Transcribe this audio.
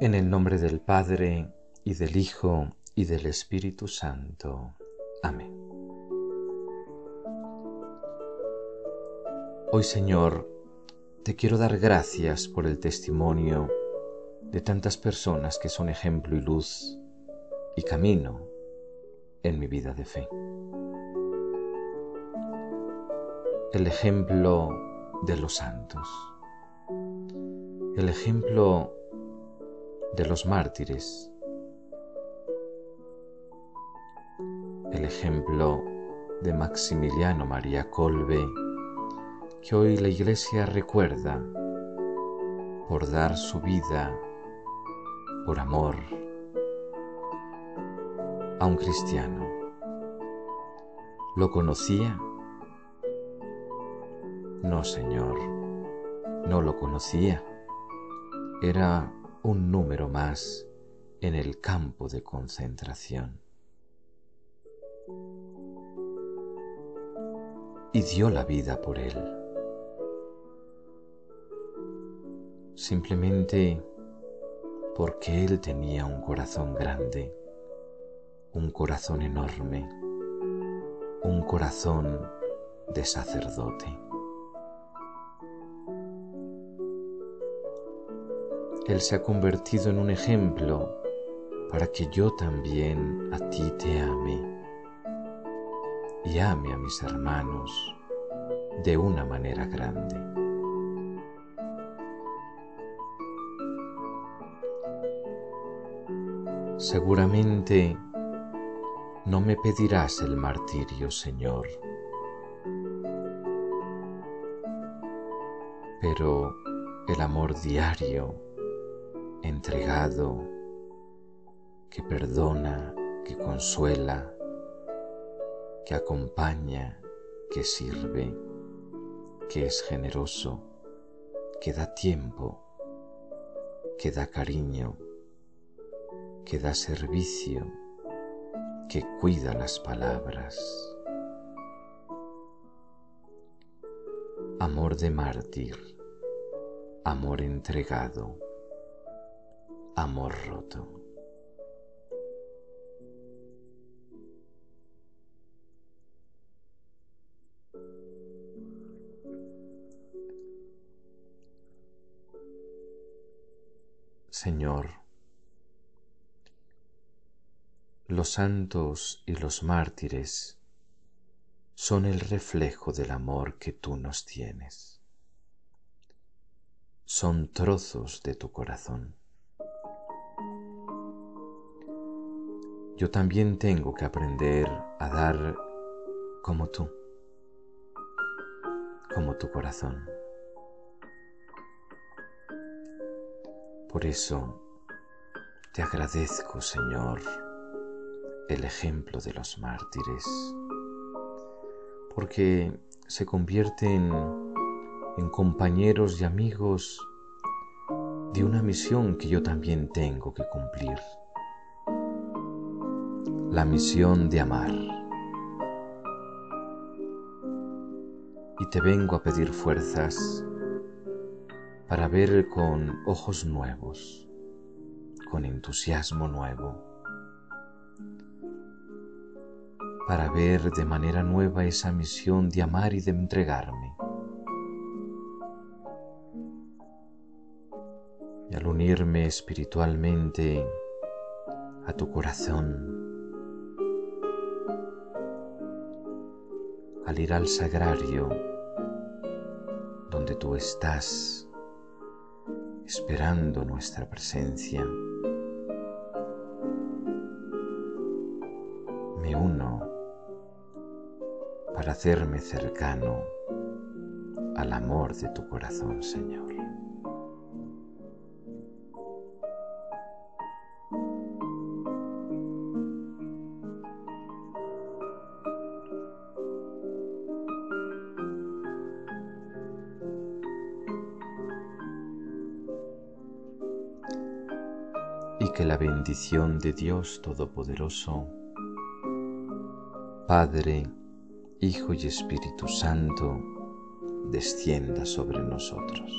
En el nombre del Padre, y del Hijo, y del Espíritu Santo. Amén. Hoy, Señor, te quiero dar gracias por el testimonio de tantas personas que son ejemplo y luz y camino en mi vida de fe. El ejemplo de los santos. El ejemplo de los mártires, el ejemplo de Maximiliano María Colbe, que hoy la Iglesia recuerda por dar su vida por amor a un cristiano. ¿Lo conocía? No, Señor, no lo conocía. Era un número más en el campo de concentración. Y dio la vida por él. Simplemente porque él tenía un corazón grande, un corazón enorme, un corazón de sacerdote. Él se ha convertido en un ejemplo para que yo también a ti te ame y ame a mis hermanos de una manera grande. Seguramente no me pedirás el martirio, Señor, pero el amor diario entregado, que perdona, que consuela, que acompaña, que sirve, que es generoso, que da tiempo, que da cariño, que da servicio, que cuida las palabras. Amor de mártir, amor entregado amor roto. Señor, los santos y los mártires son el reflejo del amor que tú nos tienes. Son trozos de tu corazón. yo también tengo que aprender a dar como tú, como tu corazón. Por eso te agradezco, Señor, el ejemplo de los mártires, porque se convierten en compañeros y amigos de una misión que yo también tengo que cumplir la misión de amar. Y te vengo a pedir fuerzas para ver con ojos nuevos, con entusiasmo nuevo, para ver de manera nueva esa misión de amar y de entregarme. Y al unirme espiritualmente a tu corazón, al ir al sagrario donde tú estás esperando nuestra presencia, hacerme cercano al amor de tu corazón, Señor. y que la bendición de Dios Todopoderoso, Padre, Hijo y Espíritu Santo, descienda sobre nosotros.